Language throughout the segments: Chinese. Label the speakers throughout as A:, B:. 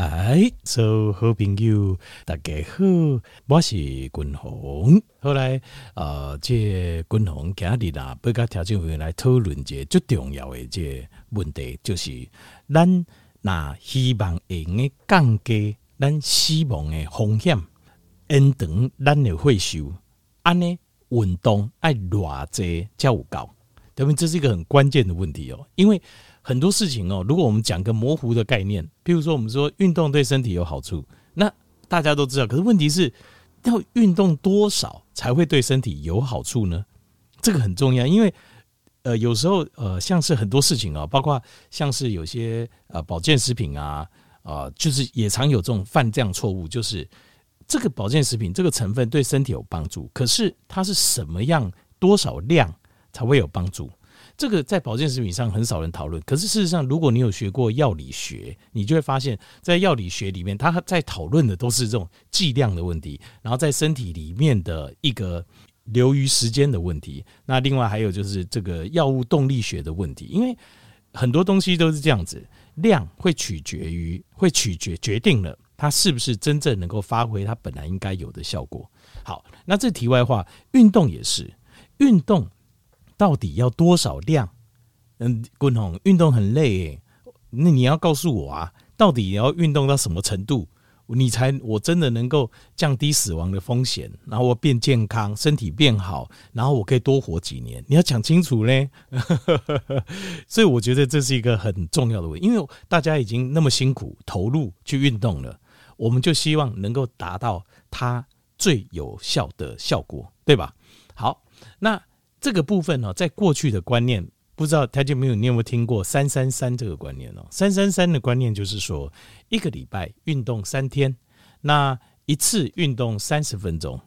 A: 来，所有好朋友，大家好，我是君鸿。后来，呃，这君鸿今日啦，要甲听众朋友来讨论一个最重要的这个问题，就是咱那希望会用的降低咱死亡的风险，延长咱的岁数，安尼运动爱偌济才有够？对不对？这是一个很关键的问题哦，因为。很多事情哦，如果我们讲个模糊的概念，譬如说我们说运动对身体有好处，那大家都知道。可是问题是，要运动多少才会对身体有好处呢？这个很重要，因为呃，有时候呃，像是很多事情啊，包括像是有些呃保健食品啊，啊，就是也常有这种犯这样错误，就是这个保健食品这个成分对身体有帮助，可是它是什么样多少量才会有帮助？这个在保健食品上很少人讨论，可是事实上，如果你有学过药理学，你就会发现，在药理学里面，他在讨论的都是这种剂量的问题，然后在身体里面的一个流于时间的问题。那另外还有就是这个药物动力学的问题，因为很多东西都是这样子，量会取决于，会取决决定了它是不是真正能够发挥它本来应该有的效果。好，那这题外话，运动也是运动。到底要多少量？嗯，滚红运动很累诶，那你要告诉我啊，到底要运动到什么程度，你才我真的能够降低死亡的风险，然后我变健康，身体变好，然后我可以多活几年？你要讲清楚嘞。所以我觉得这是一个很重要的问题，因为大家已经那么辛苦投入去运动了，我们就希望能够达到它最有效的效果，对吧？好，那。这个部分呢，在过去的观念，不知道大家有没有，你有没有听过“三三三”这个观念呢？“三三三”的观念就是说，一个礼拜运动三天，那一次运动三十分钟，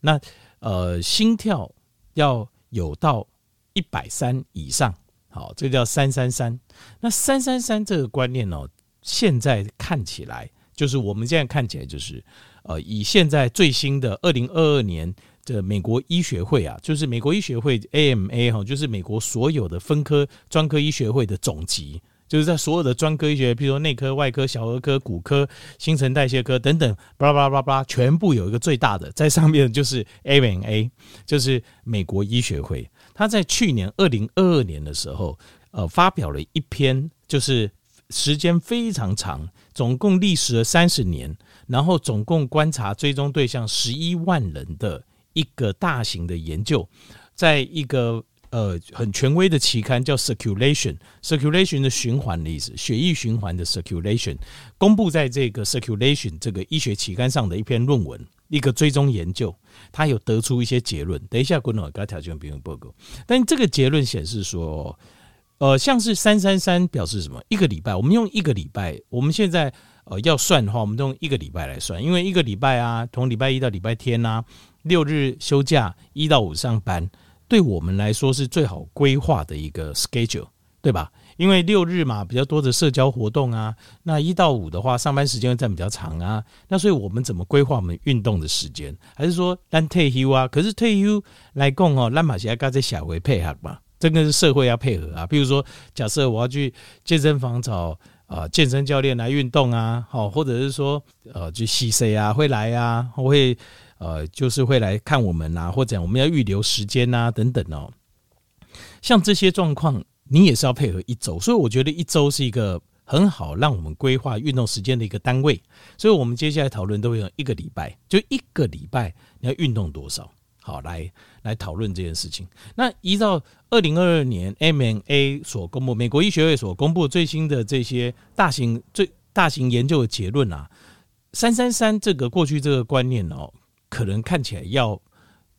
A: 那呃心跳要有到一百三以上，好，这叫“三三三”。那“三三三”这个观念呢，现在看起来，就是我们现在看起来，就是呃，以现在最新的二零二二年。这美国医学会啊，就是美国医学会 AMA 哈，就是美国所有的分科专科医学会的总集，就是在所有的专科医学，比如说内科、外科、小儿科、骨科、新陈代谢科等等，巴拉巴拉巴拉，全部有一个最大的在上面，就是 AMA，就是美国医学会。他在去年二零二二年的时候，呃，发表了一篇，就是时间非常长，总共历时了三十年，然后总共观察追踪对象十一万人的。一个大型的研究，在一个呃很权威的期刊叫 Circulation，Circulation 的循环的意思，血液循环的 Circulation，公布在这个 Circulation 这个医学期刊上的一篇论文，一个追踪研究，它有得出一些结论。等一下，观众给他条件并不报告，但这个结论显示说，呃，像是三三三表示什么？一个礼拜，我们用一个礼拜，我们现在呃要算的话，我们都用一个礼拜来算，因为一个礼拜啊，从礼拜一到礼拜天啊。六日休假，一到五上班，对我们来说是最好规划的一个 schedule，对吧？因为六日嘛，比较多的社交活动啊，那一到五的话，上班时间会占比较长啊，那所以我们怎么规划我们运动的时间？还是说单退休啊？可是退休来讲哦，那马西亚该在社会配合嘛，这个是社会要配合啊。比如说，假设我要去健身房找啊、呃、健身教练来运动啊，好，或者是说呃去 C C 啊会来啊，我会。呃，就是会来看我们啊，或者我们要预留时间啊，等等哦。像这些状况，你也是要配合一周，所以我觉得一周是一个很好让我们规划运动时间的一个单位。所以我们接下来讨论都会用一个礼拜，就一个礼拜你要运动多少，好来来讨论这件事情。那依照二零二二年 AMA 所公布，美国医学会所公布最新的这些大型最大型研究的结论啊，三三三这个过去这个观念哦。可能看起来要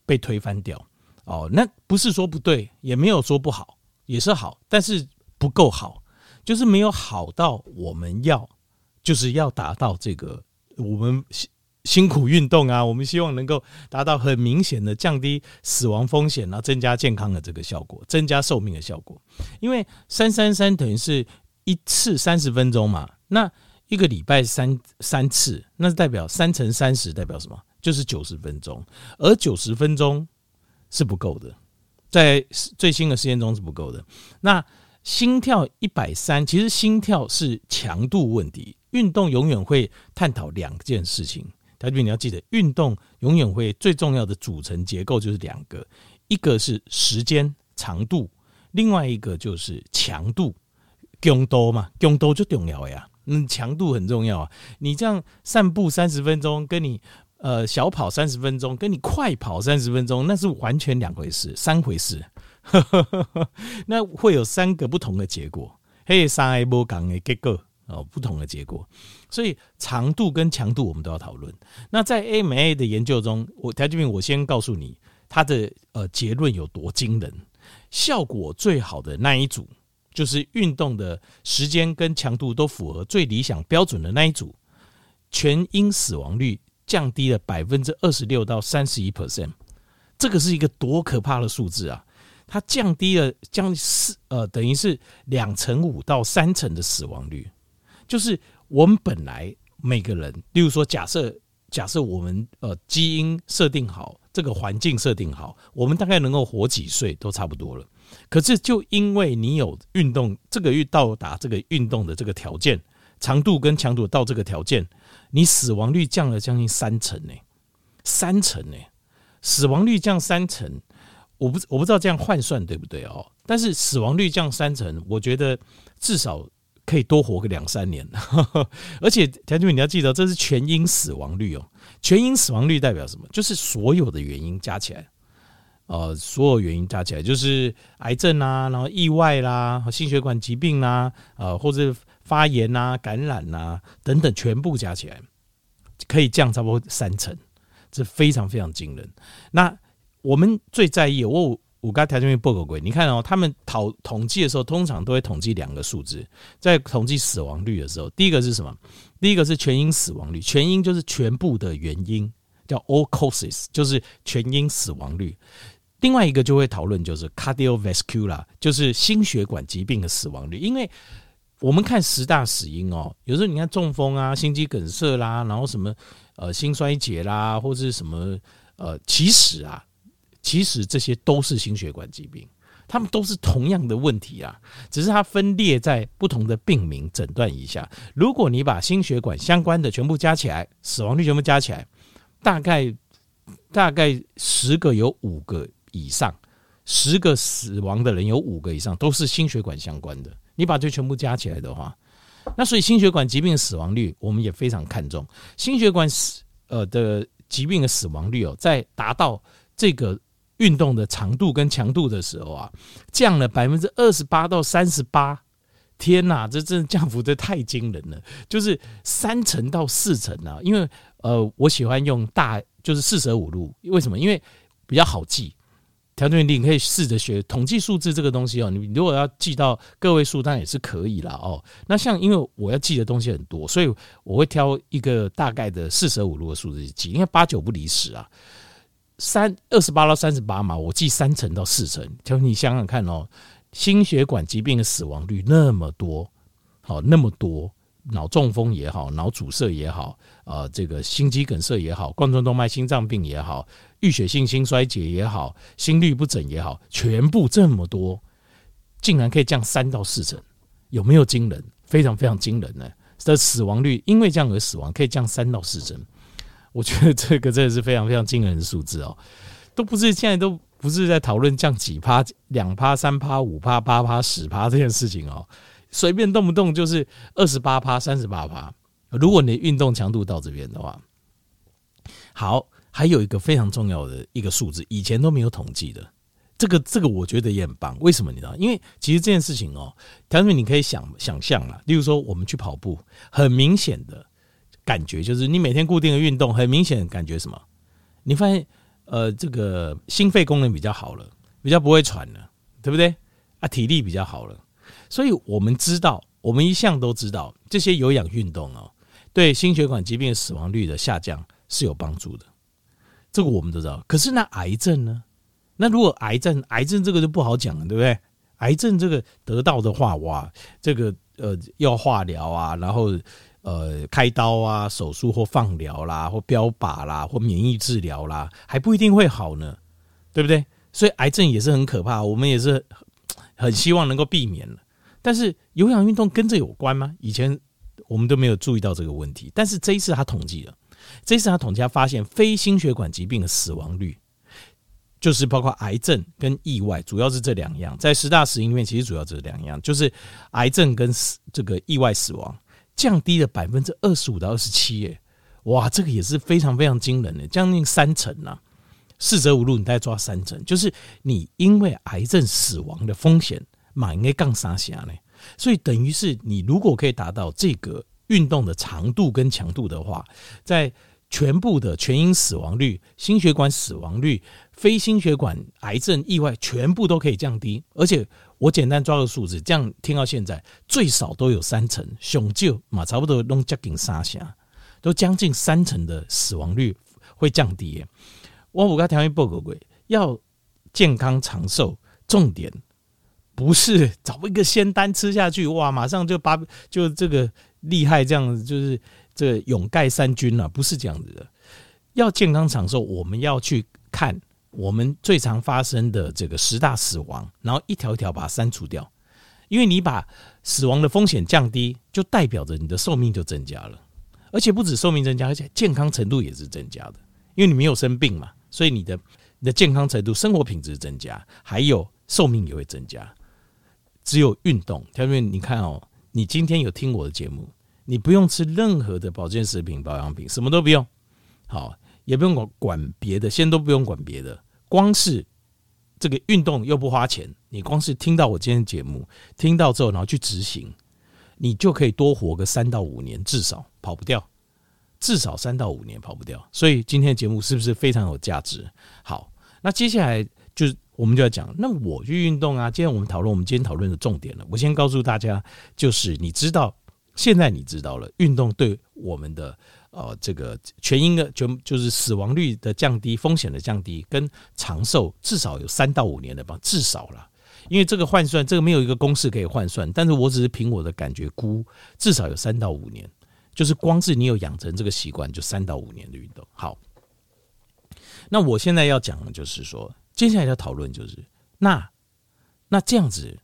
A: 被推翻掉哦，那不是说不对，也没有说不好，也是好，但是不够好，就是没有好到我们要，就是要达到这个我们辛辛苦运动啊，我们希望能够达到很明显的降低死亡风险，然后增加健康的这个效果，增加寿命的效果。因为三三三等于是一次三十分钟嘛，那一个礼拜三三次，那是代表三乘三十，代表什么？就是九十分钟，而九十分钟是不够的，在最新的实验中是不够的。那心跳一百三，其实心跳是强度问题，运动永远会探讨两件事情。台军，你要记得，运动永远会最重要的组成结构就是两个，一个是时间长度，另外一个就是强度。强度嘛，强度就重要呀。嗯，强度很重要啊。你这样散步三十分钟，跟你呃小跑三十分钟，跟你快跑三十分钟，那是完全两回事，三回事。那会有三个不同的结果，嘿，三个不同的结果哦，不同的结果。所以长度跟强度我们都要讨论。那在 M A 的研究中，我台这边我先告诉你，它的呃结论有多惊人，效果最好的那一组。就是运动的时间跟强度都符合最理想标准的那一组，全因死亡率降低了百分之二十六到三十一 percent，这个是一个多可怕的数字啊！它降低了将四呃，等于是两成五到三成的死亡率。就是我们本来每个人，例如说假设假设我们呃基因设定好，这个环境设定好，我们大概能够活几岁都差不多了。可是，就因为你有运动，这个运到达这个运动的这个条件，长度跟强度到这个条件，你死亡率降了将近三成呢，三成呢，死亡率降三成，我不我不知道这样换算对不对哦？但是死亡率降三成，我觉得至少可以多活个两三年。而且，条件你要记得，这是全因死亡率哦，全因死亡率代表什么？就是所有的原因加起来。呃，所有原因加起来就是癌症啊，然后意外啦，心血管疾病啦，呃，或者发炎啊、感染啊等等，全部加起来可以降差不多三成，这非常非常惊人。那我们最在意，我我刚才条件报告过，你看哦，他们讨统计的时候，通常都会统计两个数字，在统计死亡率的时候，第一个是什么？第一个是全因死亡率，全因就是全部的原因，叫 all causes，就是全因死亡率。另外一个就会讨论就是 cardiovascular，就是心血管疾病的死亡率。因为我们看十大死因哦，有时候你看中风啊、心肌梗塞啦，然后什么呃心衰竭啦，或者什么呃，其实啊，其实这些都是心血管疾病，他们都是同样的问题啊，只是它分列在不同的病名诊断一下。如果你把心血管相关的全部加起来，死亡率全部加起来，大概大概十个有五个。以上十个死亡的人有五个以上都是心血管相关的。你把这全部加起来的话，那所以心血管疾病死亡率我们也非常看重。心血管死呃的疾病的死亡率哦，在达到这个运动的长度跟强度的时候啊，降了百分之二十八到三十八。天哪，这真的降幅这太惊人了，就是三成到四成啊。因为呃，我喜欢用大就是四舍五入，为什么？因为比较好记。条件你可以试着学统计数字这个东西哦。你如果要记到个位数，当然也是可以啦哦。那像因为我要记的东西很多，所以我会挑一个大概的四舍五入的数字去记，因为八九不离十啊。三二十八到三十八嘛，我记三成到四成。条你想想看哦，心血管疾病的死亡率那么多，好那么多。脑中风也好，脑阻塞也好，呃，这个心肌梗塞也好，冠状动脉心脏病也好，淤血性心衰竭也好，心律不整也好，全部这么多，竟然可以降三到四成，有没有惊人？非常非常惊人呢！的死亡率因为这样而死亡可以降三到四成，我觉得这个真的是非常非常惊人的数字哦，都不是现在都不是在讨论降几趴、两趴、三趴、五趴、八趴、十趴这件事情哦。随便动不动就是二十八趴、三十八趴。如果你运动强度到这边的话，好，还有一个非常重要的一个数字，以前都没有统计的。这个这个我觉得也很棒。为什么你知道？因为其实这件事情哦，条件你可以想想象啦。例如说，我们去跑步，很明显的感觉就是你每天固定的运动，很明显感觉什么？你发现呃，这个心肺功能比较好了，比较不会喘了，对不对？啊，体力比较好了。所以我们知道，我们一向都知道这些有氧运动哦，对心血管疾病死亡率的下降是有帮助的。这个我们都知道。可是那癌症呢？那如果癌症，癌症这个就不好讲了，对不对？癌症这个得到的话，哇，这个呃要化疗啊，然后呃开刀啊，手术或放疗啦，或标靶啦，或免疫治疗啦，还不一定会好呢，对不对？所以癌症也是很可怕，我们也是很希望能够避免了。但是有氧运动跟这有关吗？以前我们都没有注意到这个问题。但是这一次他统计了，这一次他统计他发现非心血管疾病的死亡率，就是包括癌症跟意外，主要是这两样。在十大死因里面，其实主要这两样，就是癌症跟死这个意外死亡降低了百分之二十五到二十七，耶，哇，这个也是非常非常惊人的，将近三成呐。四舍五入，你大概抓三成，就是你因为癌症死亡的风险，嘛应该杠三下呢。所以等于是你如果可以达到这个运动的长度跟强度的话，在全部的全因死亡率、心血管死亡率、非心血管癌症意外，全部都可以降低。而且我简单抓个数字，这样听到现在最少都有三成，雄就嘛差不多都接近三下，都将近三成的死亡率会降低。我五个条件报告过，要健康长寿，重点不是找一个仙丹吃下去，哇，马上就把就这个厉害，这样子就是这个勇盖三军了，不是这样子的。要健康长寿，我们要去看我们最常发生的这个十大死亡，然后一条一条把它删除掉，因为你把死亡的风险降低，就代表着你的寿命就增加了，而且不止寿命增加，而且健康程度也是增加的，因为你没有生病嘛。所以你的你的健康程度、生活品质增加，还有寿命也会增加。只有运动，因为你看哦，你今天有听我的节目，你不用吃任何的保健食品、保养品，什么都不用，好，也不用管管别的，先都不用管别的，光是这个运动又不花钱，你光是听到我今天节目，听到之后然后去执行，你就可以多活个三到五年，至少跑不掉。至少三到五年跑不掉，所以今天的节目是不是非常有价值？好，那接下来就是我们就要讲，那我去运动啊。今天我们讨论我们今天讨论的重点了。我先告诉大家，就是你知道，现在你知道了，运动对我们的呃这个全因的就就是死亡率的降低、风险的降低跟长寿至少有三到五年的吧，至少了。因为这个换算，这个没有一个公式可以换算，但是我只是凭我的感觉估，至少有三到五年。就是光是你有养成这个习惯，就三到五年的运动。好，那我现在要讲的就是说，接下来要讨论就是那那这样子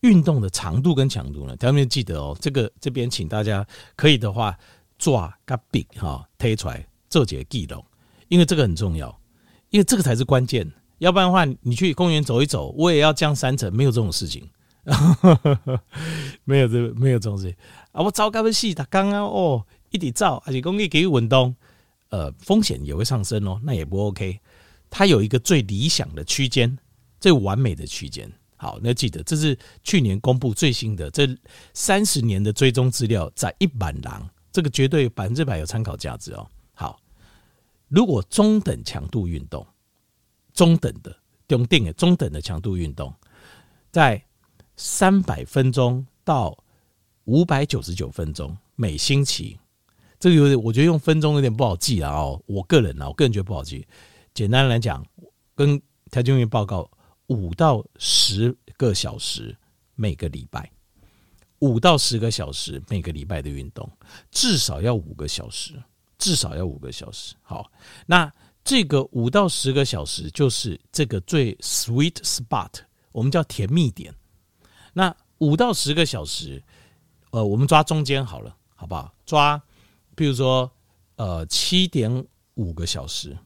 A: 运动的长度跟强度呢？大家记得哦，这个这边请大家可以的话抓个笔哈推出来做几个记录，因为这个很重要，因为这个才是关键。要不然的话，你去公园走一走，我也要降三成，没有这种事情，没有这没有这种事情。啊，我早该死，他刚刚哦，一直照，而且公益给予运动，呃，风险也会上升哦，那也不 OK。它有一个最理想的区间，最完美的区间。好，那记得这是去年公布最新的这三十年的追踪资料，在一板廊，这个绝对百分之百有参考价值哦。好，如果中等强度运动，中等的中定的中等的强度运动，在三百分钟到。五百九十九分钟每星期，这个有点，我觉得用分钟有点不好记啊。哦。我个人啊，我个人觉得不好记。简单来讲，跟台中医报告五到十个小时每个礼拜，五到十个小时每个礼拜的运动，至少要五个小时，至少要五个小时。好，那这个五到十个小时就是这个最 sweet spot，我们叫甜蜜点。那五到十个小时。呃，我们抓中间好了，好不好？抓，比如说，呃，七点五个小时，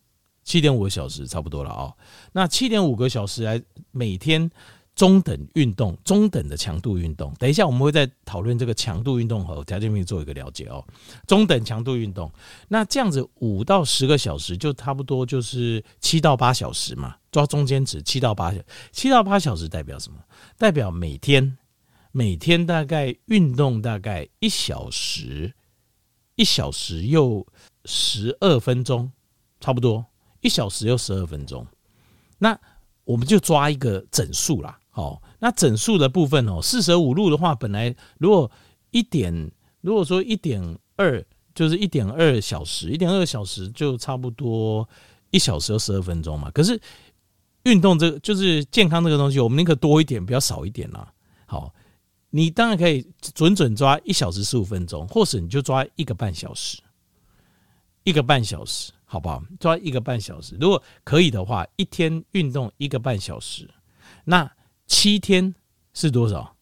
A: 七点五个小时差不多了啊。那七点五个小时来每天中等运动，中等的强度运动。等一下我们会再讨论这个强度运动和条件面做一个了解哦。中等强度运动，那这样子五到十个小时就差不多就是七到八小时嘛。抓中间值七到八小，七到八小时代表什么？代表每天。每天大概运动大概一小时，一小时又十二分钟，差不多一小时又十二分钟。那我们就抓一个整数啦，哦，那整数的部分哦，四舍五入的话，本来如果一点，如果说一点二，就是一点二小时，一点二小时就差不多一小时十二分钟嘛。可是运动这个就是健康这个东西，我们宁可多一点，不要少一点啦。好。你当然可以准准抓一小时十五分钟，或是你就抓一个半小时，一个半小时，好不好？抓一个半小时，如果可以的话，一天运动一个半小时，那七天是多少？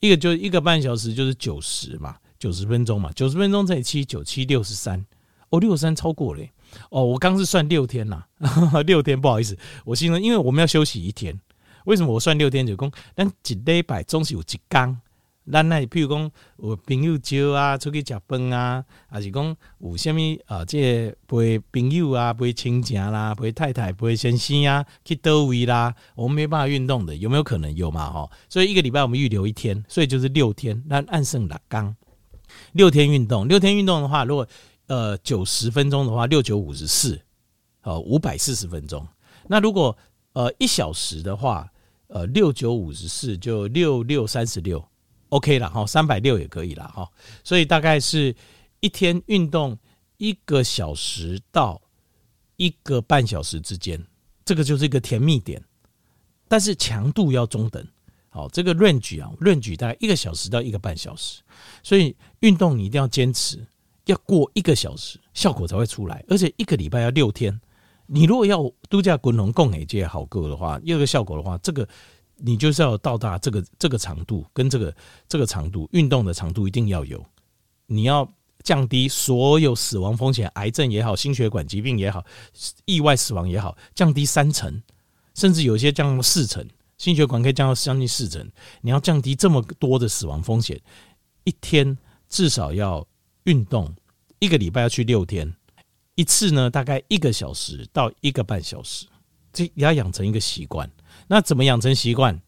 A: 一个就一个半小时就是九十嘛，九十分钟嘛，九十分钟乘以七九七六十三，哦，六十三超过了。哦，我刚是算六天呐，六天不好意思，我心中因为我们要休息一天，为什么我算六天就工？但一礼拜总是有一天，咱那譬如讲有朋友招啊，出去食饭啊，还是讲有啥物啊？这、陪朋友啊，陪亲戚啦，陪太太，陪先生啊，去倒位啦，我们没办法运动的，有没有可能有嘛？哈，所以一个礼拜我们预留一天，所以就是六天，那按剩六天，六天运动，六天运动的话，如果呃，九十分钟的话，六九五十四，呃，五百四十分钟。那如果呃一小时的话，呃，六九五十四就六六三十六，OK 了哈，三百六也可以了哈。所以大概是一天运动一个小时到一个半小时之间，这个就是一个甜蜜点，但是强度要中等。好，这个 range 啊，range 大概一个小时到一个半小时，所以运动你一定要坚持。要过一个小时，效果才会出来，而且一个礼拜要六天。你如果要度假滚龙共诶这些好过的话，要个效果的话，这个你就是要到达这个这个长度跟这个这个长度运动的长度一定要有。你要降低所有死亡风险，癌症也好，心血管疾病也好，意外死亡也好，降低三成，甚至有些降到四成，心血管可以降到将近四成。你要降低这么多的死亡风险，一天至少要。运动一个礼拜要去六天，一次呢大概一个小时到一个半小时，这也要养成一个习惯。那怎么养成习惯？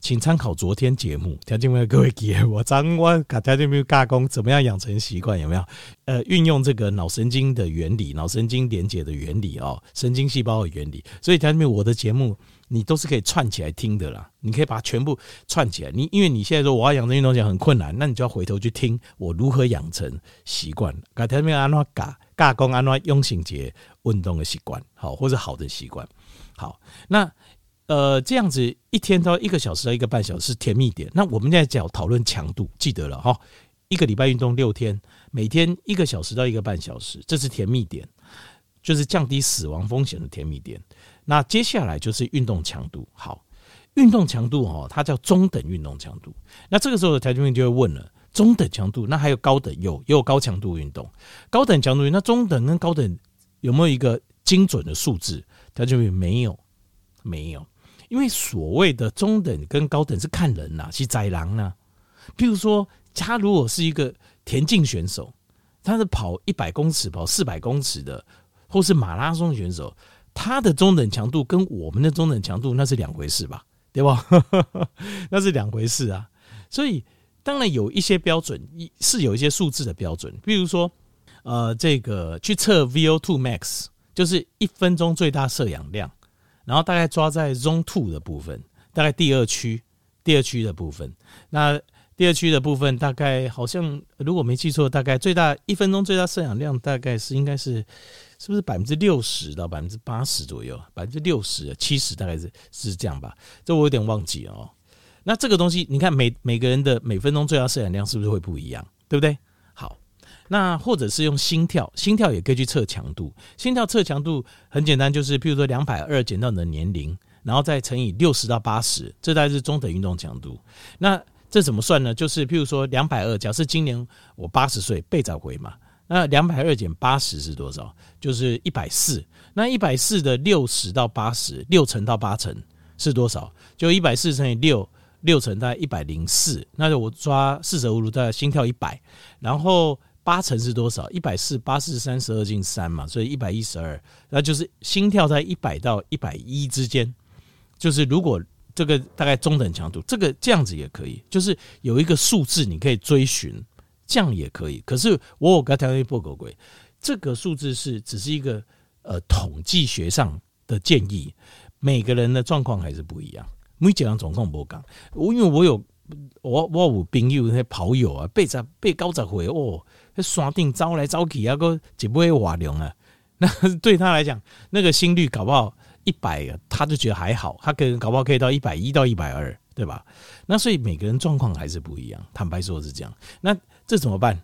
A: 请参考昨天节目，条件没有各位记我张我卡条件没有加工，怎么样养成习惯？有没有？呃，运用这个脑神经的原理，脑神经连接的原理哦，神经细胞的原理。所以条件没有我的节目。你都是可以串起来听的啦，你可以把它全部串起来。你因为你现在说我要养成运动讲很困难，那你就要回头去听我如何养成习惯。改天没有安怎嘎嘎工安怎用心节运动的习惯，好或者好的习惯。好，那呃这样子一天到一个小时到一个半小时是甜蜜点。那我们现在讲讨论强度，记得了哈，一个礼拜运动六天，每天一个小时到一个半小时，这是甜蜜点，就是降低死亡风险的甜蜜点。那接下来就是运动强度，好，运动强度哦，它叫中等运动强度。那这个时候的条件员就会问了：中等强度，那还有高等？有，也有高强度运动。高等强度，那中等跟高等有没有一个精准的数字？条件员没有，没有，因为所谓的中等跟高等是看人呐，是宰狼呐。譬如说，他如果是一个田径选手，他是跑一百公尺、跑四百公尺的，或是马拉松选手。他的中等强度跟我们的中等强度那是两回事吧，对吧？那是两回事啊。所以当然有一些标准，是有一些数字的标准。比如说，呃，这个去测 VO2 max，就是一分钟最大摄氧量，然后大概抓在 Zone Two 的部分，大概第二区，第二区的部分。那第二区的部分大概好像，如果没记错，大概最大一分钟最大摄氧量大概是应该是。是不是百分之六十到百分之八十左右？百分之六十、七十大概是是这样吧？这我有点忘记哦。那这个东西，你看每每个人的每分钟最大摄氧量是不是会不一样？对不对？那或者是用心跳，心跳也可以去测强度。心跳测强度很简单，就是譬如说两百二减到你的年龄，然后再乘以六十到八十，这大概是中等运动强度。那这怎么算呢？就是譬如说两百二，假设今年我八十岁，背早回嘛。那两百二减八十是多少？就是一百四。那一百四的六十到八十，六成到八成是多少？就一百四乘以六，六成大概一百零四。那就我抓四舍五入，大概心跳一百。然后八成是多少？一百四八四三十二进三嘛，所以一百一十二。那就是心跳在一百到一百一之间。就是如果这个大概中等强度，这个这样子也可以，就是有一个数字你可以追寻。这样也可以，可是我有跟条件报告过，这个数字是只是一个呃统计学上的建议，每个人的状况还是不一样。每几样状况不讲，我因为我有我我有朋友那些跑友啊，背着背高着回哦，山顶招来招去啊，个就不会瓦凉啊。那 对他来讲，那个心率搞不好一百，他就觉得还好，他可能搞不好可以到一百一到一百二，对吧？那所以每个人状况还是不一样，坦白说是这样。那这怎么办？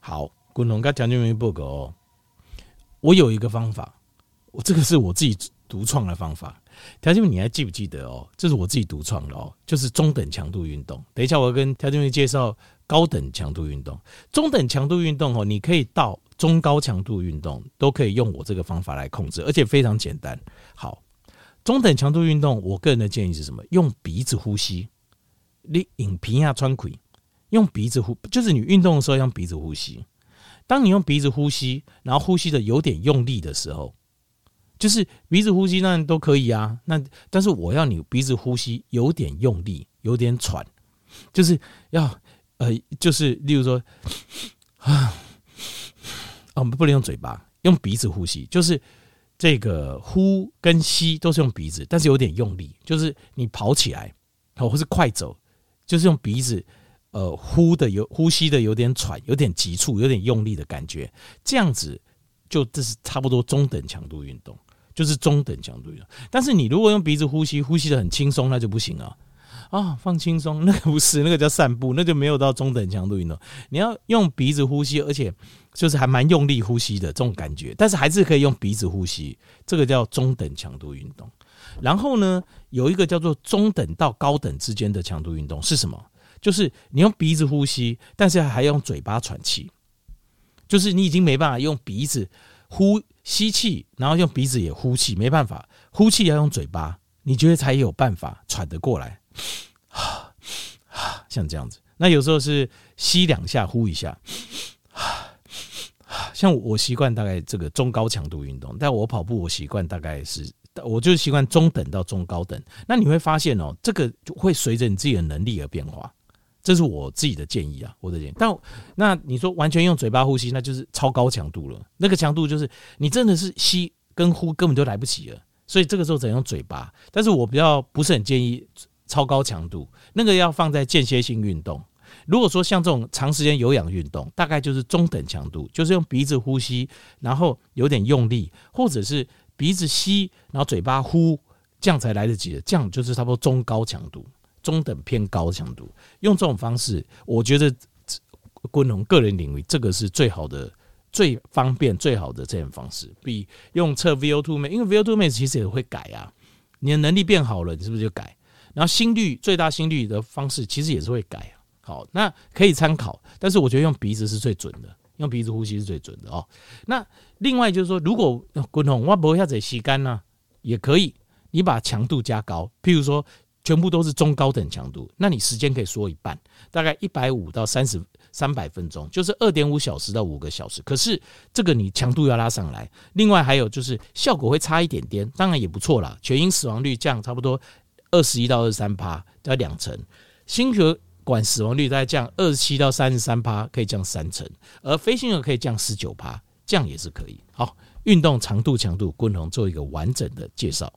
A: 好，滚龙跟条件员报告哦。我有一个方法，我这个是我自己独创的方法。条件员，你还记不记得哦？这是我自己独创的哦，就是中等强度运动。等一下，我跟条件员介绍高等强度运动。中等强度运动哦，你可以到中高强度运动都可以用我这个方法来控制，而且非常简单。好，中等强度运动，我个人的建议是什么？用鼻子呼吸，你引鼻下穿气，用鼻子呼，就是你运动的时候用鼻子呼吸。当你用鼻子呼吸，然后呼吸的有点用力的时候，就是鼻子呼吸那都可以啊。那但是我要你鼻子呼吸有点用力，有点喘，就是要呃，就是例如说啊，我们不能用嘴巴，用鼻子呼吸，就是这个呼跟吸都是用鼻子，但是有点用力，就是你跑起来或是快走，就是用鼻子。呃，呼的有呼吸的有点喘，有点急促，有点用力的感觉，这样子就这是差不多中等强度运动，就是中等强度运动。但是你如果用鼻子呼吸，呼吸的很轻松，那就不行啊！啊，放轻松，那个不是，那个叫散步，那就没有到中等强度运动。你要用鼻子呼吸，而且就是还蛮用力呼吸的这种感觉，但是还是可以用鼻子呼吸，这个叫中等强度运动。然后呢，有一个叫做中等到高等之间的强度运动是什么？就是你用鼻子呼吸，但是还用嘴巴喘气，就是你已经没办法用鼻子呼吸气，然后用鼻子也呼气，没办法，呼气要用嘴巴，你觉得才有办法喘得过来，像这样子。那有时候是吸两下，呼一下，像我习惯大概这个中高强度运动，但我跑步我习惯大概是。我就是习惯中等到中高等。那你会发现哦，这个就会随着你自己的能力而变化。这是我自己的建议啊，我的建议。但那你说完全用嘴巴呼吸，那就是超高强度了。那个强度就是你真的是吸跟呼根本就来不及了，所以这个时候只能用嘴巴。但是我比较不是很建议超高强度，那个要放在间歇性运动。如果说像这种长时间有氧运动，大概就是中等强度，就是用鼻子呼吸，然后有点用力，或者是鼻子吸，然后嘴巴呼，这样才来得及的。这样就是差不多中高强度。中等偏高强度，用这种方式，我觉得滚龙个人领域这个是最好的、最方便、最好的这种方式，比用测 VO2 max，因为 VO2 max 其实也会改啊。你的能力变好了，你是不是就改？然后心率最大心率的方式其实也是会改。好，那可以参考，但是我觉得用鼻子是最准的，用鼻子呼吸是最准的哦。那另外就是说，如果滚筒我不要再吸干呢，也可以，你把强度加高，譬如说。全部都是中高等强度，那你时间可以缩一半，大概一百五到三十三百分钟，就是二点五小时到五个小时。可是这个你强度要拉上来，另外还有就是效果会差一点点，当然也不错啦。全因死亡率降差不多二十一到二十三趴，要两成；心血管死亡率大概降二十七到三十三趴，可以降三成；而非心儿可以降十九趴，这样也是可以。好，运动长度强度，共同做一个完整的介绍。